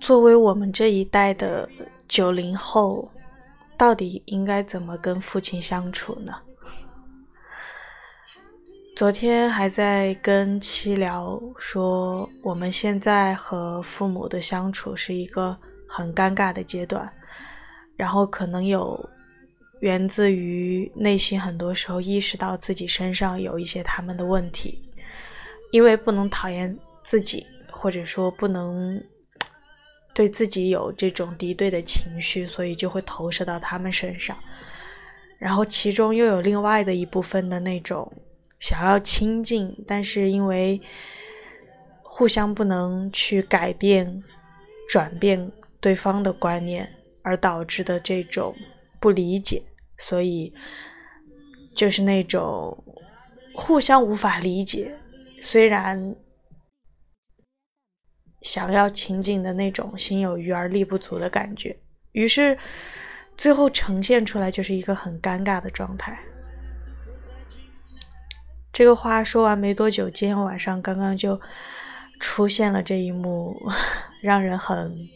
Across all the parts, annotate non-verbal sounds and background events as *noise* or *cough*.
作为我们这一代的九零后，到底应该怎么跟父亲相处呢？昨天还在跟七聊说，我们现在和父母的相处是一个很尴尬的阶段，然后可能有源自于内心很多时候意识到自己身上有一些他们的问题，因为不能讨厌自己，或者说不能对自己有这种敌对的情绪，所以就会投射到他们身上，然后其中又有另外的一部分的那种。想要亲近，但是因为互相不能去改变、转变对方的观念，而导致的这种不理解，所以就是那种互相无法理解。虽然想要情景的那种心有余而力不足的感觉，于是最后呈现出来就是一个很尴尬的状态。这个话说完没多久，今天晚上刚刚就出现了这一幕，*laughs* 让人很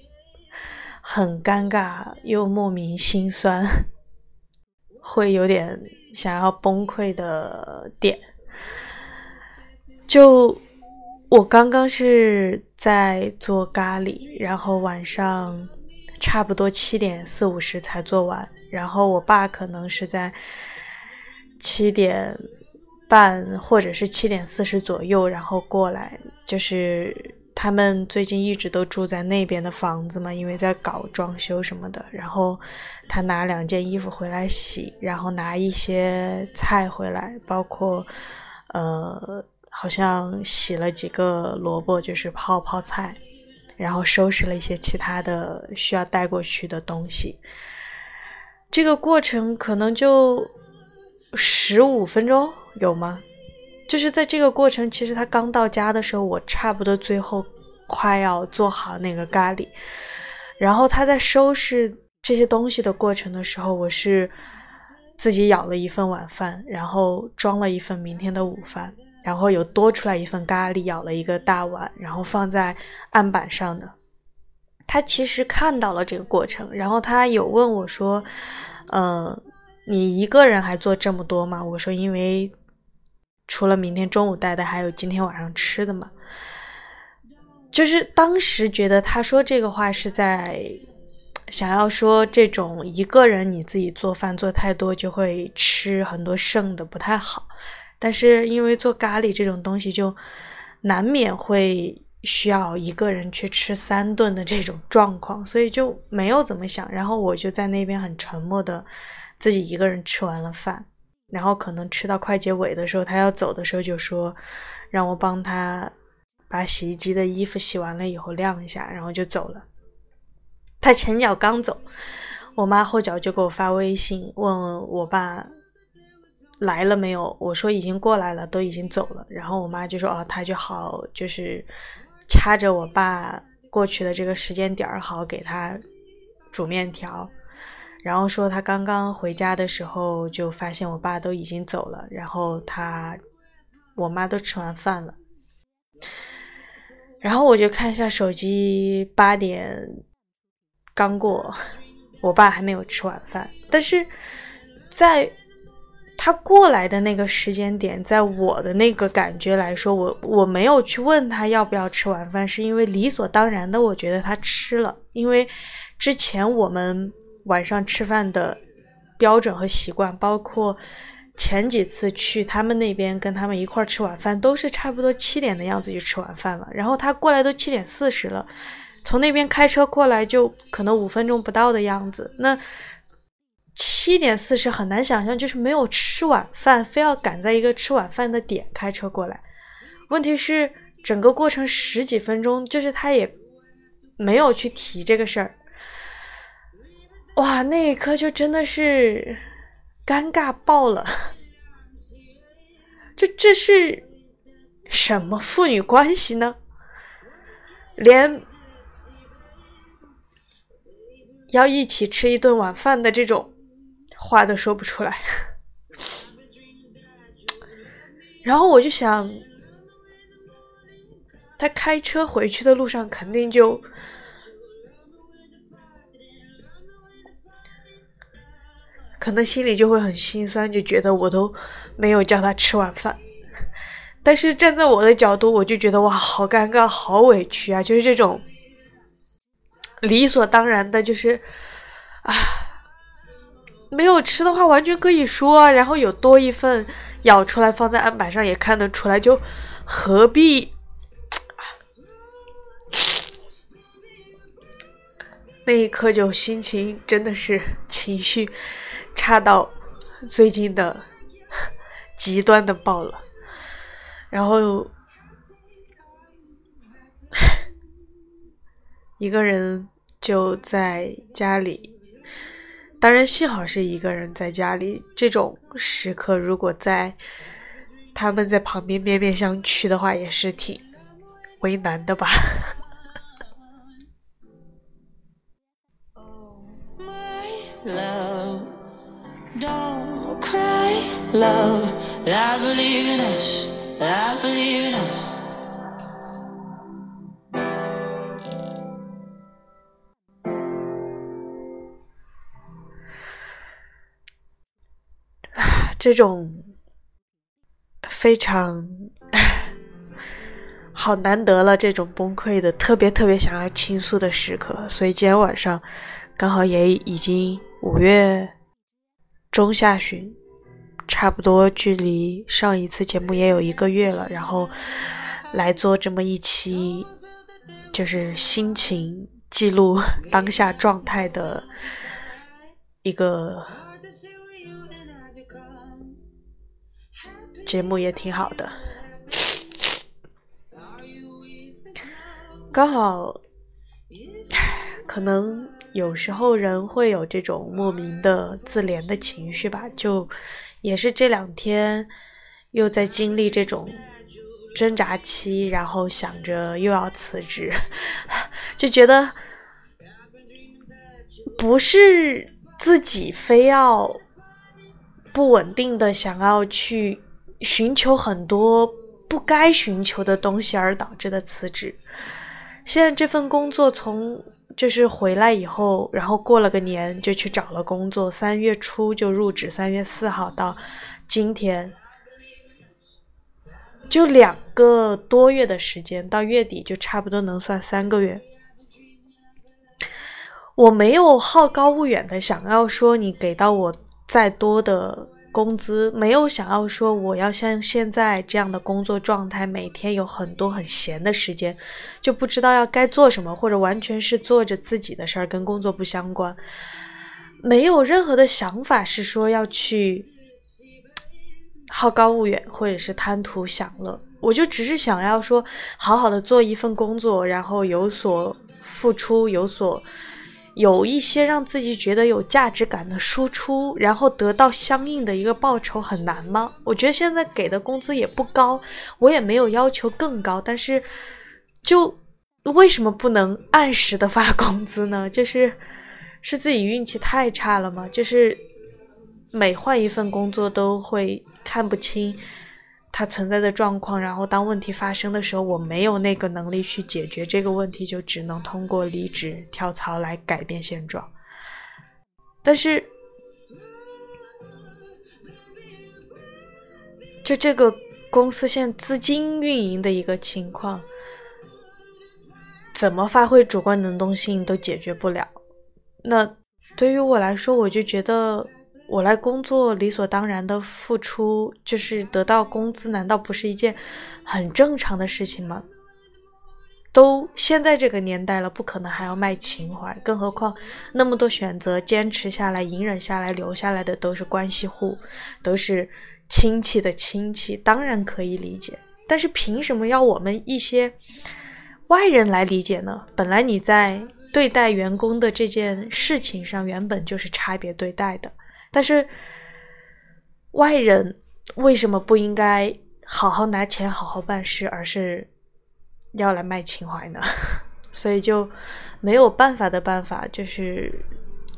很尴尬又莫名心酸，会有点想要崩溃的点。就我刚刚是在做咖喱，然后晚上差不多七点四五十才做完，然后我爸可能是在七点。半或者是七点四十左右，然后过来，就是他们最近一直都住在那边的房子嘛，因为在搞装修什么的。然后他拿两件衣服回来洗，然后拿一些菜回来，包括呃，好像洗了几个萝卜，就是泡泡菜，然后收拾了一些其他的需要带过去的东西。这个过程可能就十五分钟。有吗？就是在这个过程，其实他刚到家的时候，我差不多最后快要做好那个咖喱，然后他在收拾这些东西的过程的时候，我是自己舀了一份晚饭，然后装了一份明天的午饭，然后有多出来一份咖喱，舀了一个大碗，然后放在案板上的。他其实看到了这个过程，然后他有问我说：“呃，你一个人还做这么多吗？”我说：“因为。”除了明天中午带的，还有今天晚上吃的嘛？就是当时觉得他说这个话是在想要说，这种一个人你自己做饭做太多，就会吃很多剩的，不太好。但是因为做咖喱这种东西，就难免会需要一个人去吃三顿的这种状况，所以就没有怎么想。然后我就在那边很沉默的自己一个人吃完了饭。然后可能吃到快结尾的时候，他要走的时候就说，让我帮他把洗衣机的衣服洗完了以后晾一下，然后就走了。他前脚刚走，我妈后脚就给我发微信问我爸来了没有，我说已经过来了，都已经走了。然后我妈就说哦，他就好就是掐着我爸过去的这个时间点儿，好给他煮面条。然后说他刚刚回家的时候就发现我爸都已经走了，然后他我妈都吃完饭了，然后我就看一下手机，八点刚过，我爸还没有吃晚饭。但是在他过来的那个时间点，在我的那个感觉来说，我我没有去问他要不要吃晚饭，是因为理所当然的，我觉得他吃了，因为之前我们。晚上吃饭的标准和习惯，包括前几次去他们那边跟他们一块吃晚饭，都是差不多七点的样子就吃晚饭了。然后他过来都七点四十了，从那边开车过来就可能五分钟不到的样子。那七点四十很难想象，就是没有吃晚饭，非要赶在一个吃晚饭的点开车过来。问题是整个过程十几分钟，就是他也没有去提这个事儿。哇，那一刻就真的是尴尬爆了！这这是什么父女关系呢？连要一起吃一顿晚饭的这种话都说不出来。然后我就想，他开车回去的路上肯定就。可能心里就会很心酸，就觉得我都没有叫他吃晚饭。但是站在我的角度，我就觉得哇，好尴尬，好委屈啊！就是这种理所当然的，就是啊，没有吃的话完全可以说，然后有多一份舀出来放在案板上也看得出来，就何必？那一刻就心情真的是情绪。差到最近的极端的爆了，然后 *laughs* 一个人就在家里，当然幸好是一个人在家里。这种时刻，如果在他们在旁边面面相觑的话，也是挺为难的吧。Don't cry, love. I believe in us. I believe in us. 这种非常 *laughs* 好难得了，这种崩溃的，特别特别想要倾诉的时刻，所以今天晚上刚好也已经五月。中下旬，差不多距离上一次节目也有一个月了，然后来做这么一期，就是心情记录 *laughs* 当下状态的一个节目，也挺好的。刚好，*sighs* 可能。有时候人会有这种莫名的自怜的情绪吧，就也是这两天又在经历这种挣扎期，然后想着又要辞职，*laughs* 就觉得不是自己非要不稳定的想要去寻求很多不该寻求的东西而导致的辞职。现在这份工作从。就是回来以后，然后过了个年就去找了工作，三月初就入职，三月四号到今天，就两个多月的时间，到月底就差不多能算三个月。我没有好高骛远的想要说你给到我再多的。工资没有想要说我要像现在这样的工作状态，每天有很多很闲的时间，就不知道要该做什么，或者完全是做着自己的事儿，跟工作不相关，没有任何的想法是说要去好高骛远，或者是贪图享乐。我就只是想要说，好好的做一份工作，然后有所付出，有所。有一些让自己觉得有价值感的输出，然后得到相应的一个报酬很难吗？我觉得现在给的工资也不高，我也没有要求更高，但是就为什么不能按时的发工资呢？*laughs* 就是是自己运气太差了吗？就是每换一份工作都会看不清。它存在的状况，然后当问题发生的时候，我没有那个能力去解决这个问题，就只能通过离职跳槽来改变现状。但是，就这个公司现资金运营的一个情况，怎么发挥主观能动性都解决不了。那对于我来说，我就觉得。我来工作，理所当然的付出就是得到工资，难道不是一件很正常的事情吗？都现在这个年代了，不可能还要卖情怀，更何况那么多选择，坚持下来、隐忍下来、留下来的都是关系户，都是亲戚的亲戚，当然可以理解。但是凭什么要我们一些外人来理解呢？本来你在对待员工的这件事情上，原本就是差别对待的。但是外人为什么不应该好好拿钱好好办事，而是要来卖情怀呢？*laughs* 所以就没有办法的办法，就是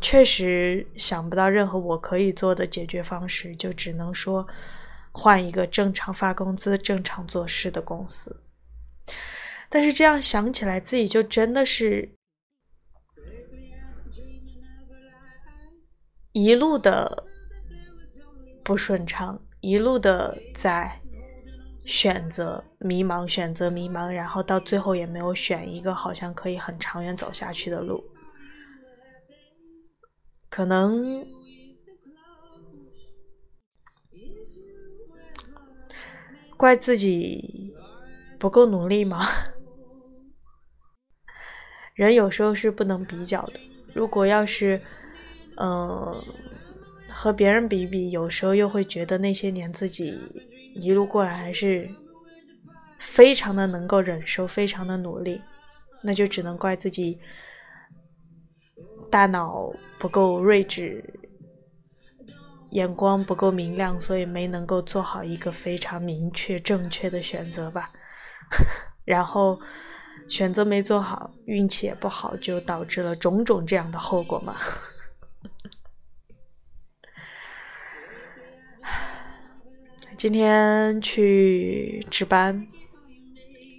确实想不到任何我可以做的解决方式，就只能说换一个正常发工资、正常做事的公司。但是这样想起来，自己就真的是一路的不顺畅，一路的在选择迷茫，选择迷茫，然后到最后也没有选一个好像可以很长远走下去的路。可能怪自己不够努力吗？*laughs* 人有时候是不能比较的。如果要是，嗯，和别人比比，有时候又会觉得那些年自己一路过来还是非常的能够忍受，非常的努力，那就只能怪自己大脑不够睿智，眼光不够明亮，所以没能够做好一个非常明确正确的选择吧。*laughs* 然后。选择没做好，运气也不好，就导致了种种这样的后果嘛。今天去值班，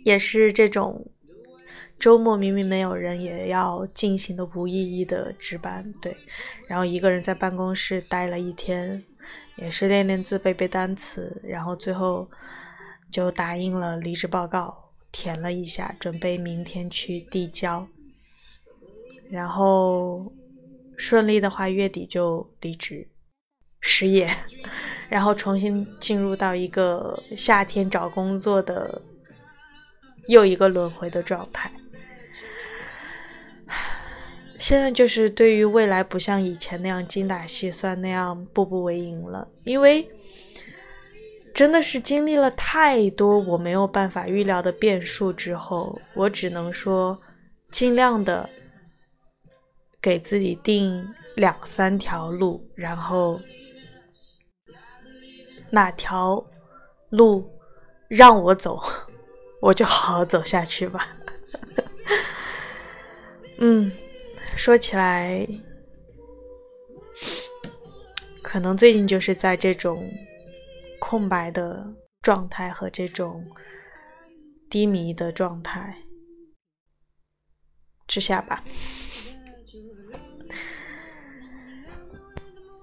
也是这种周末明明没有人也要进行的无意义的值班，对。然后一个人在办公室待了一天，也是练练字、背背单词，然后最后就打印了离职报告。填了一下，准备明天去递交，然后顺利的话，月底就离职失业，然后重新进入到一个夏天找工作的又一个轮回的状态。现在就是对于未来不像以前那样精打细算，那样步步为营了，因为。真的是经历了太多我没有办法预料的变数之后，我只能说，尽量的给自己定两三条路，然后哪条路让我走，我就好好走下去吧。*laughs* 嗯，说起来，可能最近就是在这种。空白的状态和这种低迷的状态之下吧。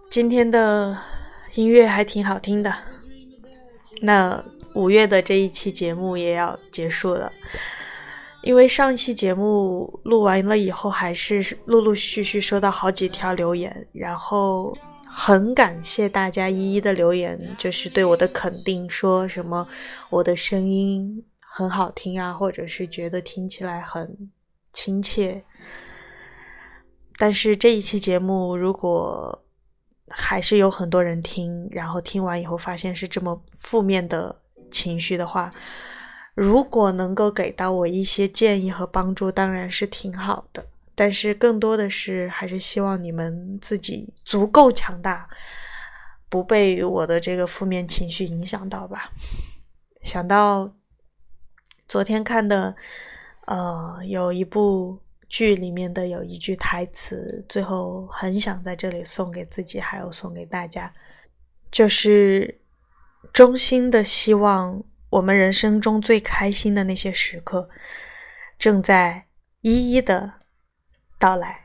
今天的音乐还挺好听的。那五月的这一期节目也要结束了，因为上期节目录完了以后，还是陆陆续续收到好几条留言，然后。很感谢大家一一的留言，就是对我的肯定，说什么我的声音很好听啊，或者是觉得听起来很亲切。但是这一期节目，如果还是有很多人听，然后听完以后发现是这么负面的情绪的话，如果能够给到我一些建议和帮助，当然是挺好的。但是更多的是，还是希望你们自己足够强大，不被我的这个负面情绪影响到吧。想到昨天看的，呃，有一部剧里面的有一句台词，最后很想在这里送给自己，还有送给大家，就是衷心的希望我们人生中最开心的那些时刻，正在一一的。到来。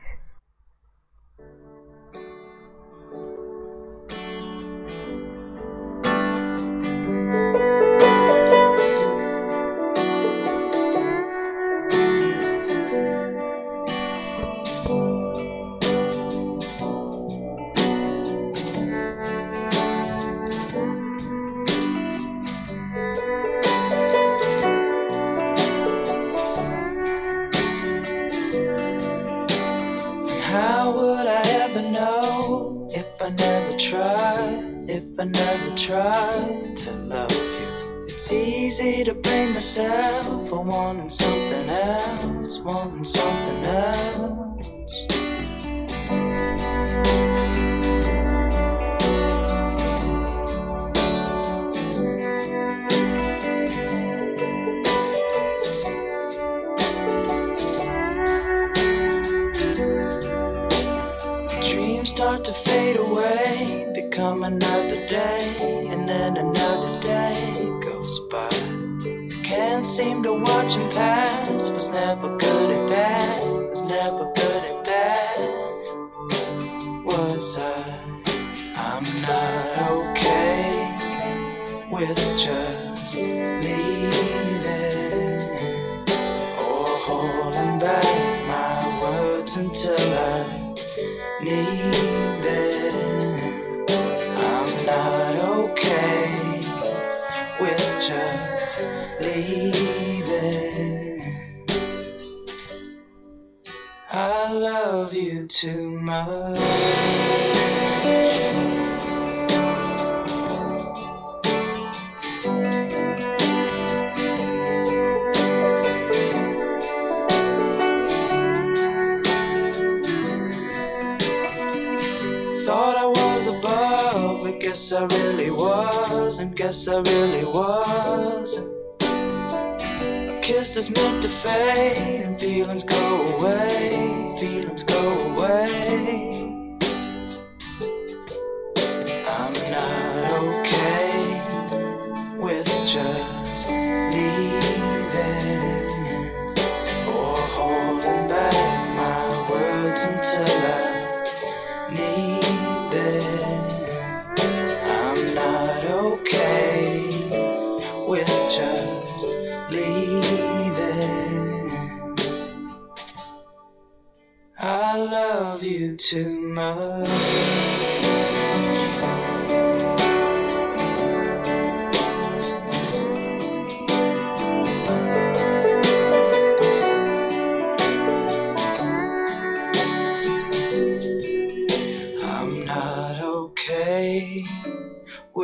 I never tried to love you. It's easy to blame myself for wanting something else, wanting something else. Dreams start to fade away come another day, and then another day goes by. Can't seem to watch him pass, was never good at that, was never good at that. Was I? I'm not okay with just leaving or holding back my words until I need them. Leaving. I love you too much. Thought I was above, but guess I really wasn't. Guess I really wasn't. Is meant to fade, and feelings go away.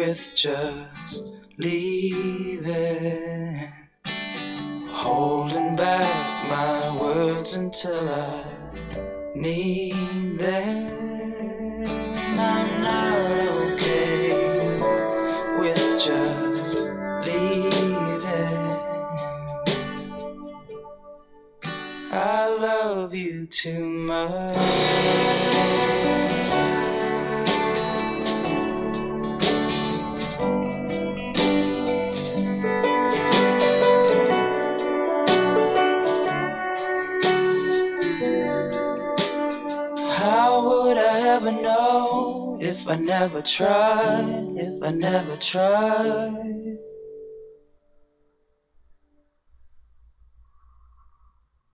With just leaving. Holding back my words until I need them. I'm not okay with just leaving. I love you too much. If I never tried? If I never tried?